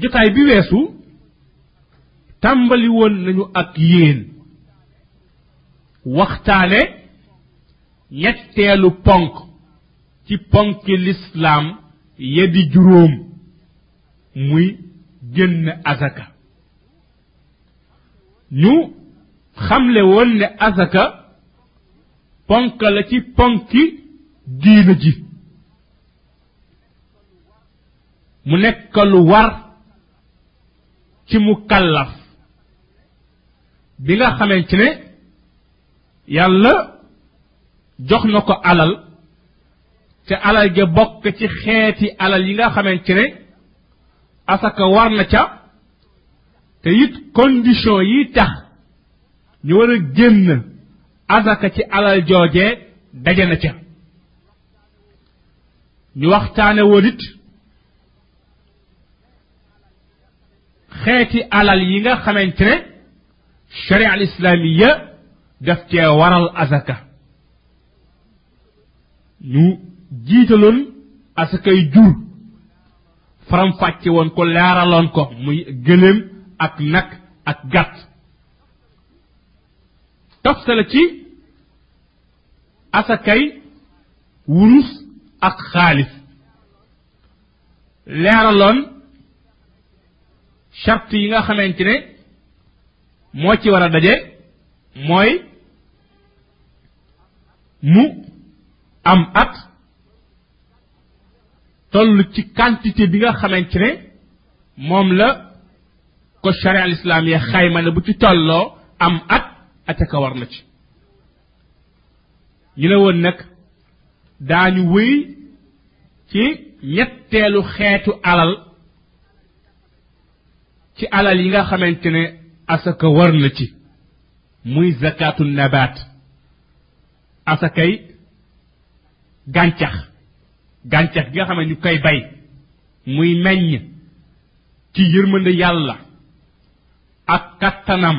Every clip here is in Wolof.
jotaay bi weesu tàmbali woon nañu ak yéen waxtaane ñetteelu ponk ci ponki lislaam ya di juróom muy génn azaka ñu xamle woon ne azaka ponk la ci ponki diina ji mu nekk lu war ci mu kàllaf bi nga xamee ci ne yàlla jox na ko alal te alal ja bokk ci xeeti alal yi nga xamee ci ne asaka war na ca te it condition yi tax ñu war a génn asaka ci alal joojee daje na ca ñu waxtaane woon it xeeti alal yi nga xamante ne sharia al islamiya daf cee waral asaka ñu jiitaloon asakay jur faram fàcce woon ko leeraloon ko muy gëléem ak nag ak gàtt toftale ci asakay wurus ak xaalis leeraloon charte yi nga xamante ne moo ci war a daje mooy mu am at toll ci quantité bi nga xamante ne moom la ko charia al islam ya xayma ne bu ci tolloo am at ataka war na ci ñu ne woon nag daañu wéy ci ñetteelu xeetu alal ci alal yi nga xamante ne asaka war na ci muy zakatu nabaat asakay gàncax gàncax gi nga xam ne ñu koy bay muy meññ ci yërmande yàlla ak kattanam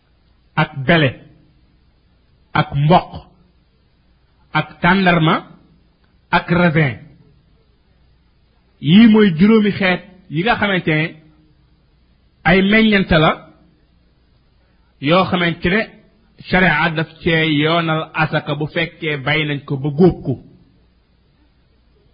ak bele ak mboq ak tàndarma ak raisin yii mooy juróomi xeet yi nga xamante ne ay meññante la yoo xamante ne sharia daf cee yoonal asaka bu fekkee bay nañ ko ba góob ko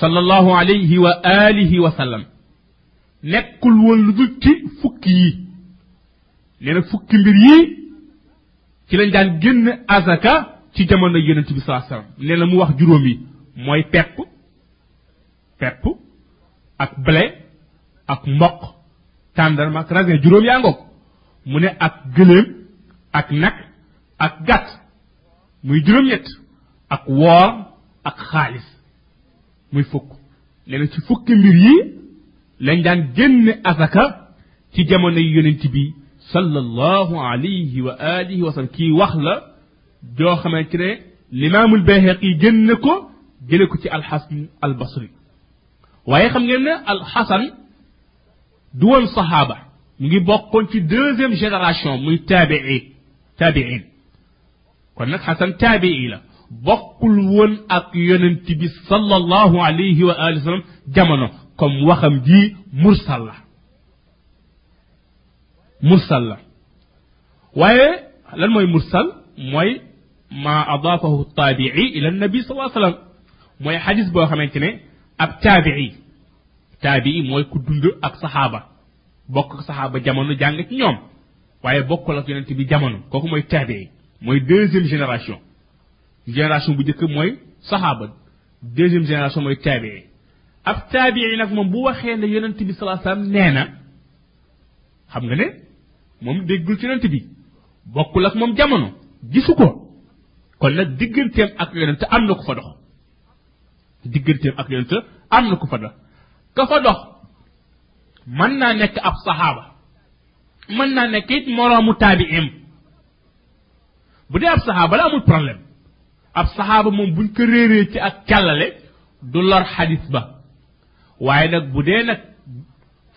sallallahu alayhi wa alihi wa sallam nekkul woon lu dul ci fukki yi nee na fukki mbir yi ci lañ daan génn azaka ci jamono yonent bi saa sallam nee na mu wax juróom yi mooy pepp pepp ak blé ak mboq tàndarma ak raisin juróom yaa ngoog mu ne ak gëléem ak nag ak gàtt muy juróom-ñett ak woor ak xaalis muy fukk nee na ci fukki mbir yi lañ daan génne asaka ci jamono yu yonent bi sallallahu alayhi wa alihi wa sallam kii wax la joo xamante ne limaamul bayhaqi génne ko jële ko ci alxasan albasri waaye xam ngeen ne alxasan du woon saxaaba mu ngi bokkoon ci deuxième génération muy taabii taabiin kon nag xasan taabii la bokkul woon ak yonent bi sallallahu alayhi wa alihi wa sallam jamono comme waxam ji mursal la mursal la waaye lan mooy mursal mooy ma adaafahu taabii ila nabi sallallahu alayhi wa sallam mooy xadis boo xamante ne ab taabii taabii mooy ku dund ak saxaaba bokk ak saxaaba jamono jàng ci ñoom waaye bokkul ak yonent bi jamono kooku mooy taabee mooy deuxième génération génération bu njëkk mooy saxaaba deuxième génération mooy taabee ab taabee nag moom bu waxee ne yonent bi salaa salaam nee na xam nga ne moom déggul ci yonent bi bokkul ak moom jamono gisu ko kon nag digganteem ak yonent am na ko fa dox digganteem ak yonent am na ko fa dox ka fa dox mën naa nekk ab saxaaba mën naa nekk it moroomu taabiim bu dee ab saxaaba la amul problème ab saxaaba moom buñ ko réeree ci ak càllale du lor xadis ba waaye nag bu dee nag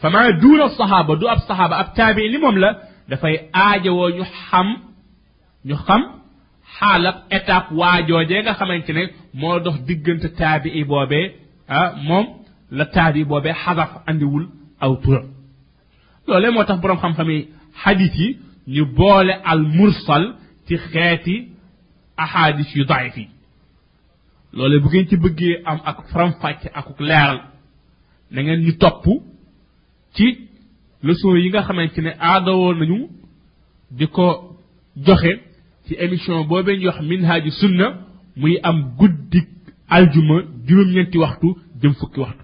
fama duuna saxaaba du ab saxaaba ab taabiin li moom la dafay aajowoo ñu xam ñu xam xaalab étape waajoojee nga xamante ne moo dox diggante taabii boobee ah moom la taabii boobee xadaf andiwul aw turam loolee moo tax boroom xam-xam yi xadis yi ñu boole al mursal ci xeeti ahadis yu daif yi loolee bu ngeen ci bëggee am ak faram-fàcce ak leeral na ngeen ñu topp ci leçon yi nga xamante ne aadawoo nañu di ko joxe ci émission boobee ñu wax minhaaju sunna muy am guddi aljuma juróom-ñeenti waxtu jëm fukki waxtu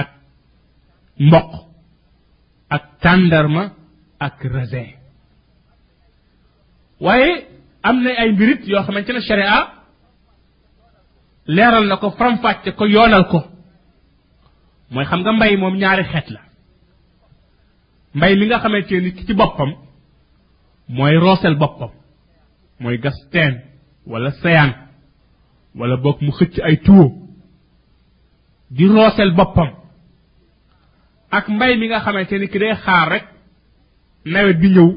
ak mboq ak tàndarma ak raisin waaye am na ay mbirit yoo xamante ne sharia leeral na ko faramfàcce ko yoonal ko mooy xam nga mbay moom ñaari xeet la mbay mi nga xamante ni ki ci boppam mooy roosel boppam mooy gas teen wala seyaan wala boog mu xëcc ay tuwo di roosel boppam ak mbay mi nga xamante ni ki day xaar rek nawet bi ñëw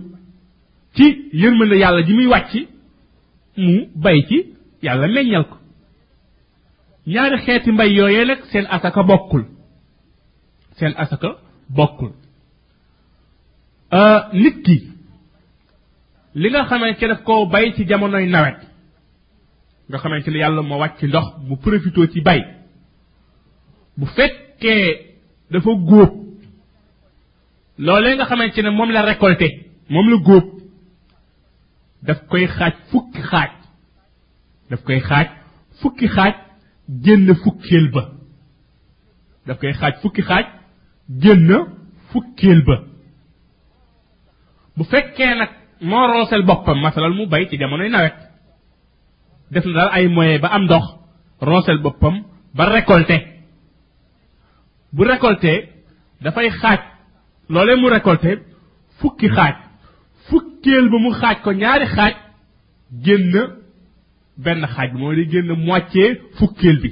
ci yërmande yàlla ji muy wàcc mu bay ci yàlla meññal ko ñaari xeeti mbay yooyee nag seen asaka bokkul seen asaka bokkul euh, nit ki li nga xamee ci daf koo bay ci jamonoy nawet nga xamee ci ne yàlla moo wàcc ndox mu profitoo ci bay bu fekkee dafa góob loolee nga xamee ci ne moom la récolté moom la góob daf koy xaaj fukki xaaj daf koy xaaj fukki xaaj génn fukkeel ba daf koy xaaj fukki xaaj génn fukkeel ba bu fekkee nag moo roosel boppam masalal mu bay ci jamonoy nawet def na daal ay moyen ba am ndox roosel boppam ba récolté bu récolté dafay xaaj loolee mu récolté fukki xaaj fukkeel ba mu xaaj ko ñaari xaaj génn benn xaaj bi mooy di génn moitié fukkeel bi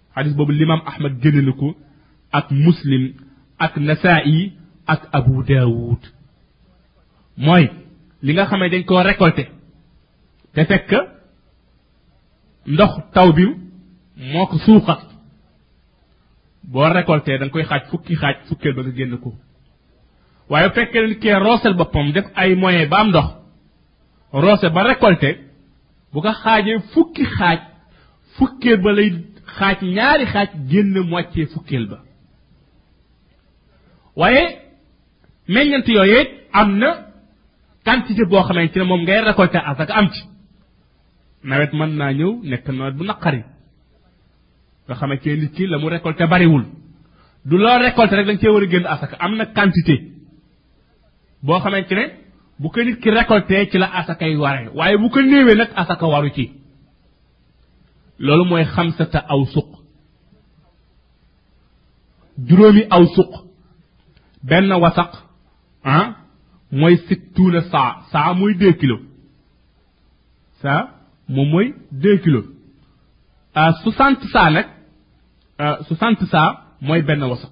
hadith bobu limam ahmad génne na ak muslim ak nasa'i ak abu daoud moy li nga xamé dañ ko récolter te fekk ndox taw bi moo ko suuxat boo récolté da nga koy xaaj fukki xaaj fukkeel ba nga génn ko waaye fekkee ne kee roosal boppam def ay moyen ba am ndox roose ba récolté bu ko xaajee fukki xaaj fukkeel ba lay xaaj ñaari xaaj génn moitié fukkeel ba waaye meññant yooyee am na quantité boo xamante ne moom ngay récolté asaka am ci nawet mën naa ñëw nekk nawet bu naqari nga xamante ne nit ki la mu récolté bariwul du loo récolté rek dañ cee war a génn asaka am na quantité boo xamante ne bu ko nit ki récolté ci la asakay ware waaye bu ko néewee nag asaka waru ci loolu mooy xamsata aw suq juróomi aw suq benn wasaq ah mooy sittuuna saa saa mooy deux kilos saa moom mooy deux kilos ah soixante saa nag ah soixante saa mooy benn wasaq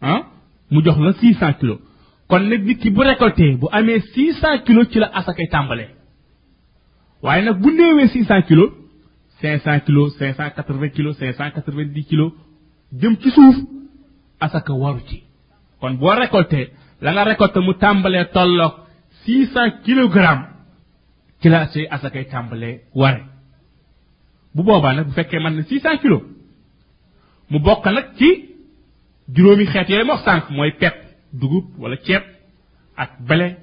ah mu jox la 600 kilos kon nag nit ki bu récolté bu amee 600 kilos ci la asakay tàmbalee waaye nag bu néewee 600 kilos 500 kilos 580 kilos 590 kilos jëm ci suuf asaka waru ci kon boo récolté la nga récolté mu tàmbalee tolloog 600 kilogrammes ci la say asakay tàmbalee ware bu boobaa nag bu fekkee man na 600 kilos mu bokk nag ci juróomi xeet yooyu moo sànq mooy pepp dugub wala ceeb ak bele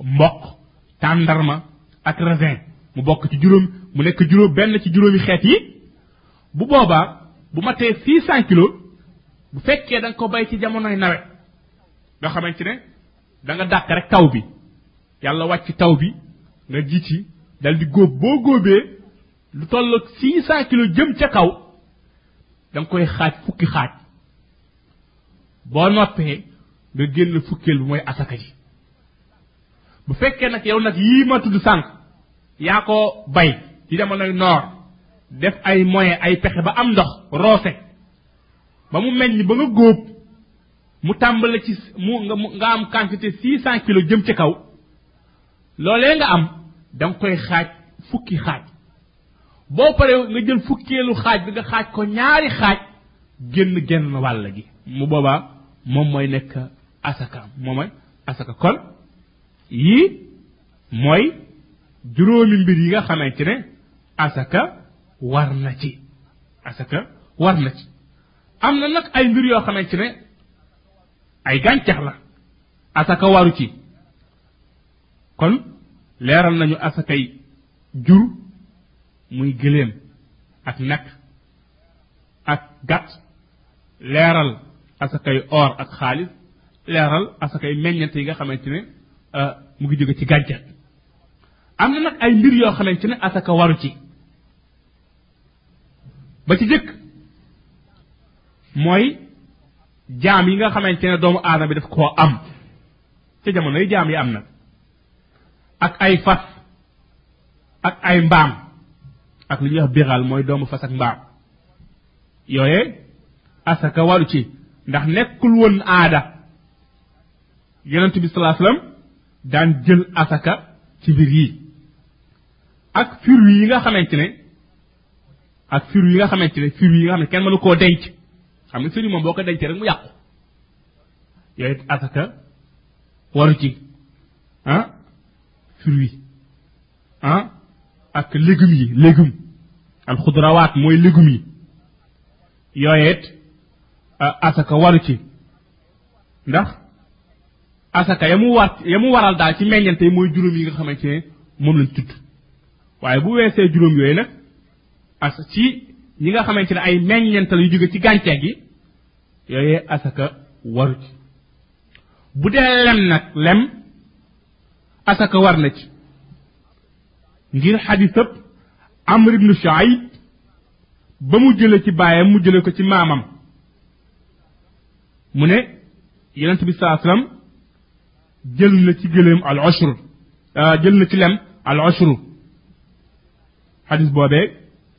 mboq tàndarma ak raisin mu bokk ci juróom mu nekk juróom benn ci juróomi xeet yi bu boobaa bu matee 600 kilos bu fekkee da nga ko bay ci jamonoy nawet nga xamante ne da nga dàq rek taw bi yàlla wàcc taw bi nga ji ci dal di góob boo góobee lu toll ak six cent kilos jëm ca kaw da nga koy xaaj fukki xaaj boo noppee nga génn fukkeel bi mooy asaka ji bu fekkee nag yow nag yii ma tudd sànq yaa ko bay ci jamonoy noor def ay moyen ay pexe ba am ndox roose ba mu meññ ba nga góob mu tàmbale ci mu nga mu nga am quantité six cent kilos jëm ci kaw loolee nga am da nga koy xaaj fukki xaaj boo paree nga jël fukkeelu xaaj bi nga xaaj ko ñaari xaaj génn genn wàll gi mu boobaa moom mooy nekk asaka moom mooy asaka kon yii mooy juróomi mbir yi nga xamante ne asaka war na ci asaka war na ci am na nag ay mbir yoo xamante ne ay gàncax la asaka waru ci kon leeral nañu asakay jur muy gëléem ak nag ak gàtt leeral asakay or ak xaalis leeral asakay meññant yi nga xamante ne euh, mu ngi jóge ci gàncax am na nag ay mbir yoo xamante ne asaka waru ci ba ci jëkk mooy jaam yi nga xamante ne doomu aadama bi daf koo am ci jamonoy jaam yi am na ak ay fas ak ay mbaam ak li ñuy wax biral mooy doomu fas ak mbaam yooye asaka waru ci ndax nekkul woon aada yonent bi salaa sallam daan jël asaka ci mbir yi ak fir yi nga xamante ne ak fir yi nga xamante ne fir yi nga xam ne kenn mënu koo denc xam nga fir yi moom boo ko dencee rek mu yàqu yooyu asaka waru ci ah fruit ah ak légumes yi légumes al xudrawaat mooy légumes yi yooyeet ah, asaka waru ci ndax asaka ya mu war ya mu waral daal ci meññante yi mooy juróom yi nga xamante ne moom lañ tudd waaye bu weesee juróom yooyu nag as ci ñi nga xamante ne ay meññantal yu jóge ci gàncax gi yooyee asaka waru ci bu dee lem nag lem asaka war na ci ngir xadisab amr ibnu shuaib ba mu jële ci baayam mu jële ko ci maamam mu ne yonent bi saa sallam jël na ci gëléem al ushr jël na ci lem al ushr xadis boobee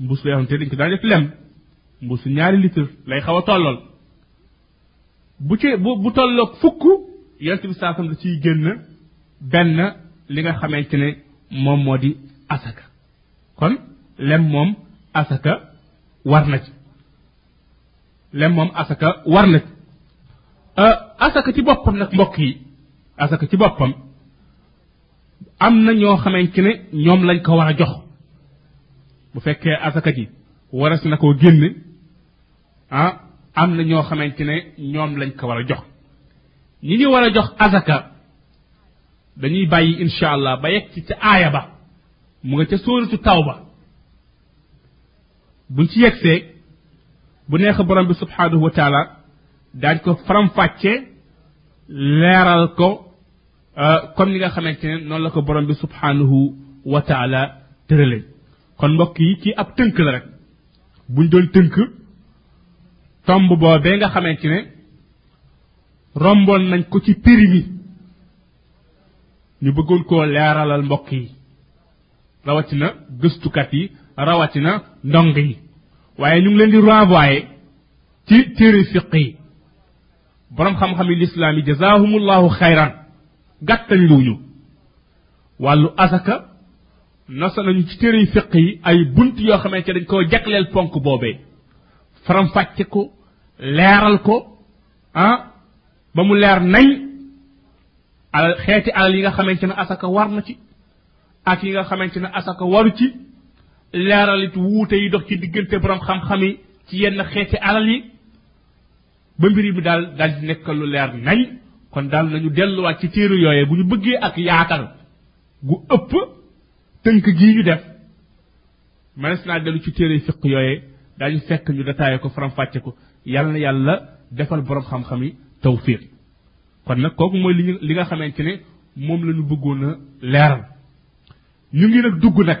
mbuus la yoo xam te dañ ko daan def lem mbuus ñaari litre lay xaw a tollool bu ci bu bu tolloog fukk yonent bi saasam da ciy génn benn li nga xamante ne moom moo di asaka kon lem moom asaka war na ci lem moom asaka war na ci asaka ci boppam nag mbokk yi asaka ci boppam am na ñoo xamante ne ñoom lañ ko war a jox bu fekkee asaka ji waras na koo génne ah am na ñoo xamante ne ñoom lañ ko war a jox ñi ñu war a jox asaka dañuy bàyyi insha allah ba yegg ci ca aaya ba mu nga ca sóoratu taw ba buñ ci yegsee bu neex borom bi subhanahu wa taala daañ ko faram fàcce leeral ko comme li nga xamante ne noonu la ko borom bi subhanahu wa taala tërale kon mbokk yi ci ab tënk la rek buñ doon tënk tomb boobee nga xamante ne romboon nañ ko ci péri mi ñu bëggoon koo leeralal mbokk yi rawatina gëstukat yi rawatina ndong yi waaye ñu ngi leen di renvoyé ci téere fiq yi borom xam-xami lislaam yi jazaahumullahu xayran gàttañ luñu wàllu asaka nosa nañu ci téere fiq yi ay bunt yoo xamee ci dañ koo jagleel ponk boobee faram fàcce ko leeral ko ah ba mu leer nañ alal xeeti alal yi nga xamante ne asaka war na ci ak yi nga xamante ne asaka waru ci leeral it wuute yi dox ci diggante borom xam-xam yi ci yenn xeeti alal yi ba mbir mi daal daal di nekk lu leer nañ kon daal nañu delluwaat ci téere yooyee bu ñu bëggee ak yaatal gu ëpp tënk gii ñu def mënees naa dellu ci téere fiq yooyee daañu fekk ñu détaillé ko faram-fàcce ko yàlla na yàlla defal borom xam-xam yi tawfiq kon nag kooku mooy li ñu li nga xamante ne moom la ñu bëggoon a leeral ñu ngi nag dugg nag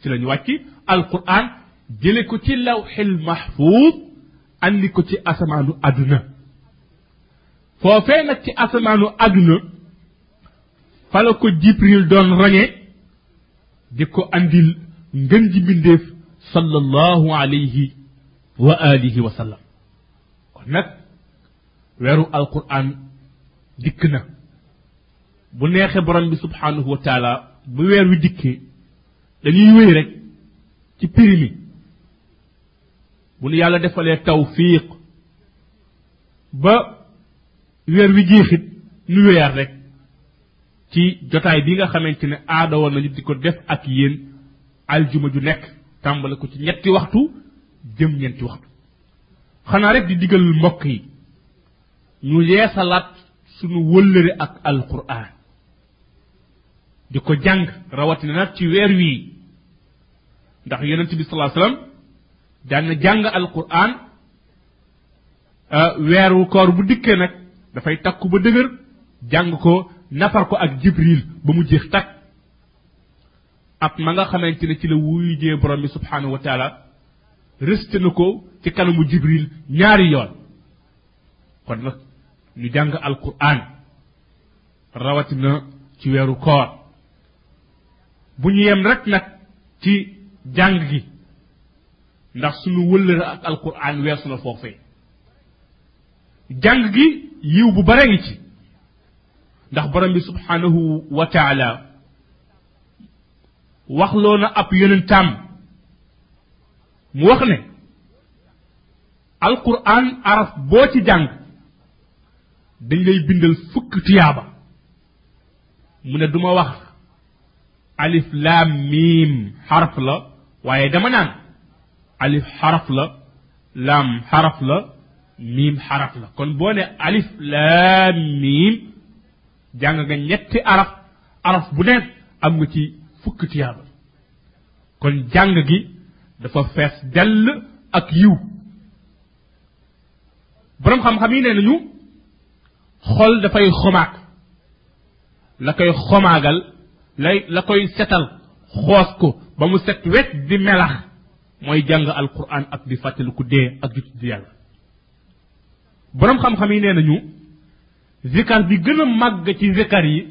ci lañu wàcc alquran jële ko ci lawxil mahfuud andi ko ci asamaanu àdduna foofee nag ci asamaanu àdduna fa la ko jibril doon rañe di ko andil ngën ji mbindeef sallallahu alayhi wa alihi wa sallam kon nag weeru alquran dikk na bu neexee borom bi subhanahu wa taala bu weer wi dikkee dañuy wéy rek ci piri mi bu nu yàlla defalee tawfiq ba weer wi jeexit nu wéyaat rek ci jotaay bi nga xamante ne aada woon nañu di ko def ak yéen aljuma ju nekk tàmbale ko ci ñetti waxtu jëm ñeenti waxtu xanaa rek di digal mbokk yi ñu yeesalaat sunu wëllëre ak alquran di ko jàng rawatina nag ci weer wii ndax yonent bi salaa sallam daan na jàng alquran weeru koor bu dikkee nag dafay takku ba dëgër jàng ko nafar ko ak jibril ba mu jeex takk at ma nga xamante ne ci la wuyu jee borom bi subhanahu wa taala rëste na ko ci kanamu jibril ñaari yoon kon nag ñu jàng alquran rawatina ci weeru koor bu ñu yem rek nag ci jàng gi ndax suñu wëllëra ak alquran weesu na foofee jàng gi yiw bu bare ngi ci ndax borom bi subhanahu wa taala waxloo na ab yonentam mu wax ne alquran araf boo ci jàng dañ lay bindal fukk tiyaaba mu ne duma wax alif laam miim xaraf la waaye dama naan alif xaraf la laam xaraf la miim xaraf la kon boo ne alif laam miim jàng nga ñetti araf araf bu nekk am nga ci fukk tiyaaba kon jàng gi dafa fees dell ak yiw boroom xam-xam yi nee nañu xol dafay xomaag la koy xomaagal lay la koy setal xoos ko ba mu set wet di melax mooy jàng alquran ak di fàttaliku dee ak di tudd yàlla boroom xam-xam yi nee nañu zikar bi gën a màgg ci zikar yi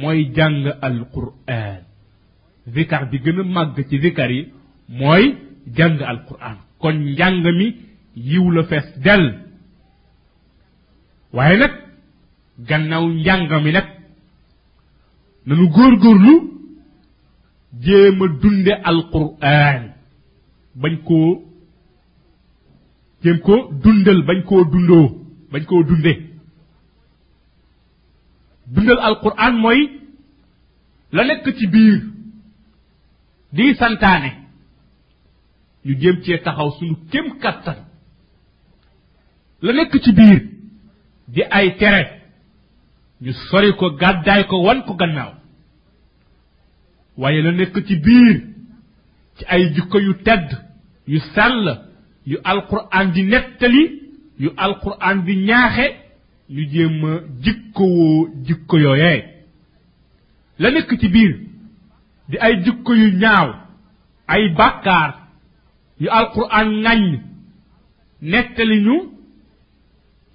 mooy jàng alquran zikar bi gën a màgg ci zikar yi mooy jàng alquran kon njàng mi yiw la fees dell waaye nag gannaaw njàng mi nag nanu góorgóorlu jéem a dunde alquran bañ koo jéem koo dundal bañ koo dundoo bañ koo dunde dundal alquran mooy la nekk ci biir di santaane ñu jéem cee taxaw suñu kem kàttan la nekk ci biir di ay tere ñu sori ko gàddaay ko wan ko gannaaw waaye la nekk ci biir ci ay jikko yu tedd yu sell yu alquran di nettali yu alquran di ñaaxe ñu jéem a jikkowoo jikko yooyee la nekk ci biir di ay jikko yu ñaaw ay bàkkaar yu alquran ŋàññ nettali ñu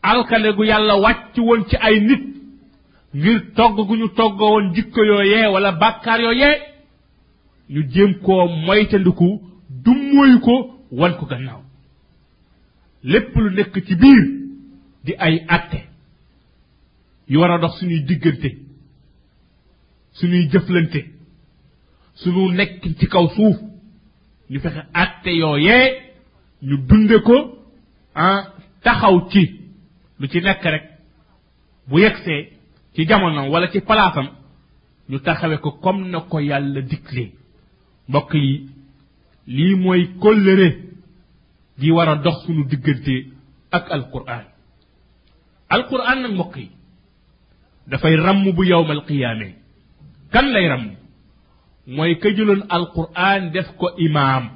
alkane gu yàlla wàcc woon ci ay nit ngir togg gu ñu toggoo woon jikko yooyee wala bàkkaar yooyee ñu jéem koo moytandiku dummóoyu ko wan ko gannaaw lépp lu nekk ci biir di ay atte yu war a dox suñuy diggante suñuy jëflante suñu nekk ci kaw suuf ñu fexe atte yooyee ñu dunde ko ah taxaw ci lu ci nekk rek bu yegsee ci jamono wala ci palaasam ñu taxawe ko comme na ko yàlla diglee mbokk yi lii mooy kóllëre gi war a dox suñu diggante ak alquran alquran nag mbokk yi dafay ramm bu yowmal qiyaame kan lay ramm mooy ka jëloon alquran def ko imaam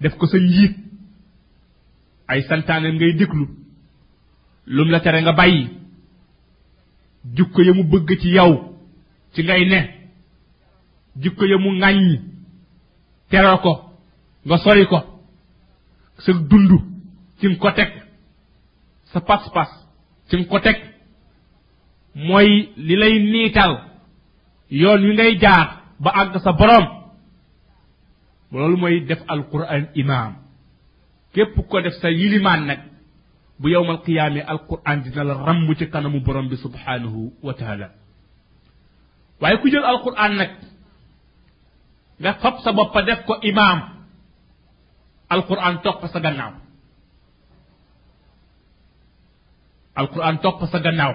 def ko sa njiit ay santaane ngay déglu lum la tere nga bàyyi jikko ya mu bëgg ci yow ci ngay ne jikko ya mu ŋàññi tere ko nga sori ko sa dund ci nga ko teg sa pas-pas ci nga ko teg mooy li lay niital yoon wi ngay jaar ba àgg sa borom loolu mooy def alquran imaam képp ko def sa yilimaan nag bu yowmal qiyaame alquran dina la ràmm ci kanamu borom bi subhaanahu wa taala waaye ku jël alquran nag nga fab sa boppa def ko imaam alquran topp sa gannaaw alquran topp sa gannaaw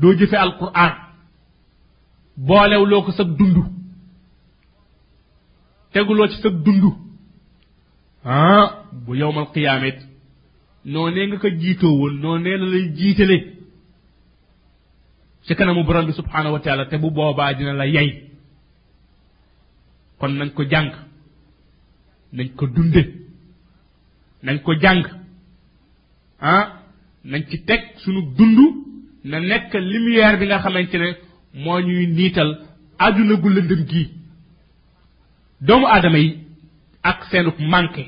doo jëfe alquran boolew loo ko sag dund teguloo ci sag dund ah bu yowmal qiyaamet noonee nga ko jiitoo woon noonee la lay jiitale ci kanamu borom bi subhaanahu wa taala te bu boobaa dina la yay kon nañ ko jàng nañ ko dunde nañ ko jàng ah nañ ci teg sunu dund na nekk lumière bi nga xamante ne moo ñuy niital àdduna gu lëndëm gii doomu aadama yi ak seenuk manqué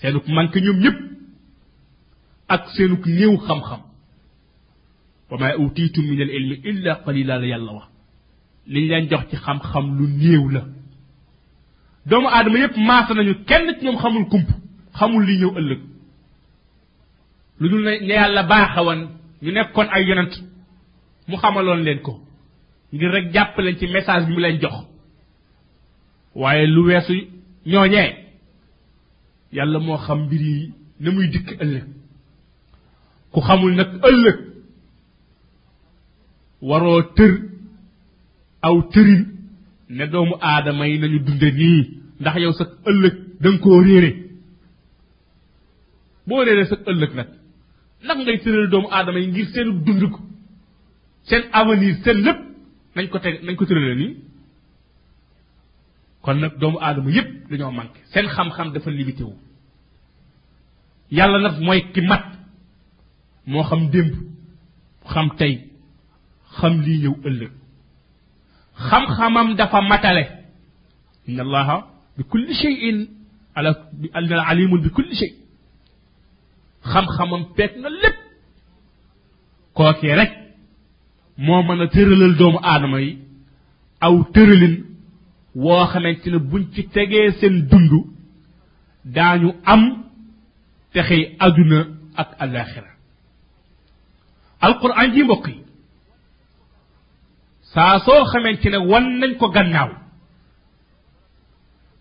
seenuk manqué ñoom ñëpp ak seenuk néew xam-xam wa ma utiitum min al ilmi illa qalila la yàlla wax liñ leen jox ci xam-xam lu néew la doomu aadama yépp maasa nañu kenn ci ñoom xamul kump xamul li ñëw ëllëg lu dul ne ne yàlla baaxawan ñu nekkoon ay yonent mu xamaloon leen ko ngir rek jàpp leen ci message bi mu leen jox waaye lu weesu ñooñee yàlla moo xam mbir yi na muy dikk ëllëg ku xamul nag ëllëg waroo tër aw tërin ne doomu aadama yi nañu dunde nii ndax yow sa ëllëg da nga koo réere boo réere sa ëllëg nag naka ngay tëral doomu aadama yi ngir seen dund ko seen avenir seen lépp nañ ko teg nañ ko tërale nii kon nag doomu aadama yépp dañoo manqué seen xam-xam dafa limité wu yàlla nag mooy ki mat moo xam démb xam tey xam lii ñëw ëllëg xam-xamam dafa matale inna allaha bi kulli cheyin ala alna alimun bi kulli chey xam-xamam peeg na lépp kookee rek moo mën a tëralal doomu aadama yi aw tëralin woo xamante ne buñ ci tegee seen dund daañu am texey àdduna ak alaxira alquran ji mbokk yi saa soo xamante ne wan nañ ko gannaaw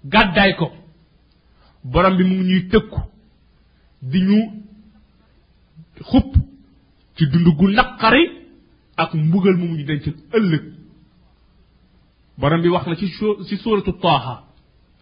gàddaay ko borom bi mu ngi ñuy tëkku di ñu xupp ci dund gu naqari ak mbugal mu ñu denc ëllëg borom bi wax na ci ci suuratu taaha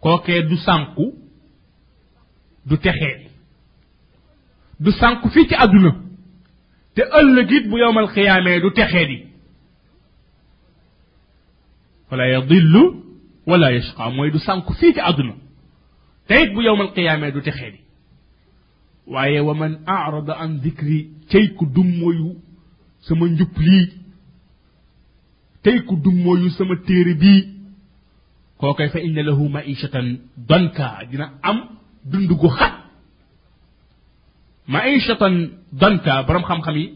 kookee du sànku du texee du sànku fii ci àdduna te ëllëg it bu yowmal xiyaamee du texee di wala yadillu wala yashqa mooy du sànku fii ci àdduna te it bu yowmal xiyaamee du texee di waaye wa man arada an dikri cey ku dum moyu sama njub lii tey ku dum mooyu sama téere bii kookay fa inna lahu maishatan danka dina am dund gu xat maishatan danka borom xam-xam yi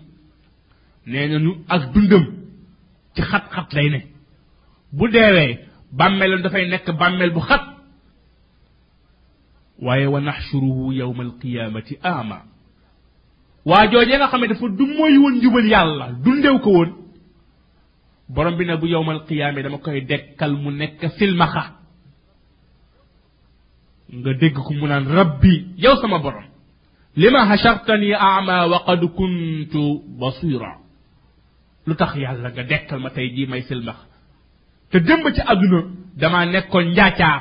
nee nañu ak dundam ci xat-xat lay ne bu deewee bàmmeelam dafay nekk bàmmeel bu xat waaye wa naxshuruhu yowma alqiyaamati ama waa joojee nga xam ne dafa du mooy woon njubal yàlla dundew ko woon borom bi ne bu yowma alqiyaame dama koy dekkal mu nekk silmaxa nga dégg ko mu naan rabbi yow sama borom lima hashartani ama wa qad kuntu basira lu tax yàlla nga dekkal ma tey jii may silmaxa te démb ci àdduna damaa nekkoon njaacaar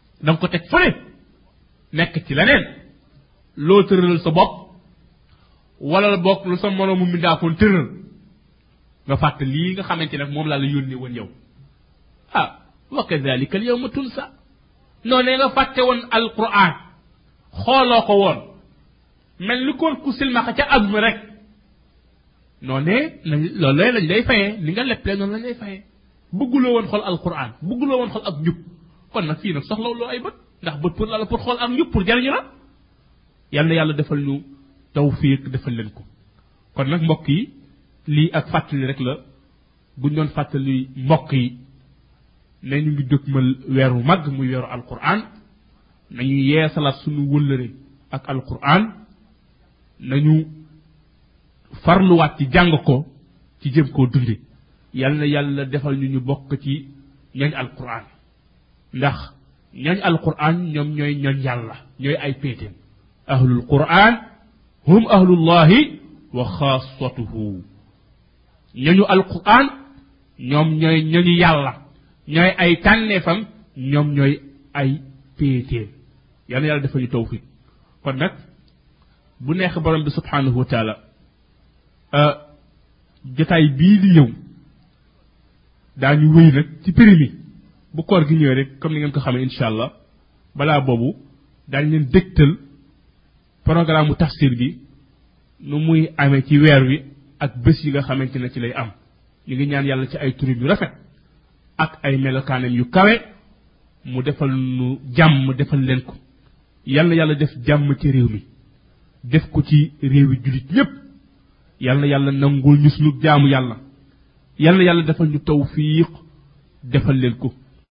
da nga ko teg fële nekk ci leneen loo tëralal sa bopp wala la bokk lu sa moroomu mbindaakoon tëral nga fàtte lii nga xamante nag moom laa la yónnee woon yow ah wa kadalika al yawma tunsa noonee nga fàtte woon alquran xooloo ko woon mel ni koon ku silmaxa ca àdduna rek noonee lañ loolee lañ lay fayee li nga leplee noonu lañ lay fayee bëgguloo woon xool alquran bëgguloo woon xool ak njub kon nag fii nag soxlaw loo ay bët ndax bët pour la la pour xool ak njub pour jariñu la yal na yàlla defal ñu tawfiq defal leen ko kon nag mbokk yi lii ak fàttali rek la buñ doon fàttali mbokk yi ne ñu ngi dëgmal weeru mag muy weeru alquran nañu yeesalaat suñu wëllëre ak alquran nañu farluwaat ci jàng ko ci jëm koo dundi yal na yàlla defal ñu ñu bokk ci ñooñ alquran ndax ñooñ alquran ñoom ñooy ñooñ yàlla ñooy ay péeteem ahlul quran hum ahlullahi wa xaasatuhu ñooñu alquran ñoom ñooy ñooñu yàlla ñooy ay tànneefam ñoom ñooy ay péeteem yal na yàlla defal ñu tawfiq kon nag bu neex borom bi subhanahu wa taala euh, jotaay bii di ñëw daañu wéy nag ci péri mi bu koor gi ñëwee rek comme ni ngeen ko xamee incha allah balaa boobu daañ leen dégtal programme tafsir bi nu muy amee ci weer wi ak bés yi nga xamante ne ci lay am ñu ngi ñaan yàlla ci ay turim yu rafet ak ay melokaanam yu kawe mu defal nu jàmm defal leen ko yal na yàlla def jàmm ci réew mi def ko ci réewi jullit ñépp yal na yàlla nangul ñu sunu jaamu yàlla yal na yàlla defal ñu tawfiq defal leen ko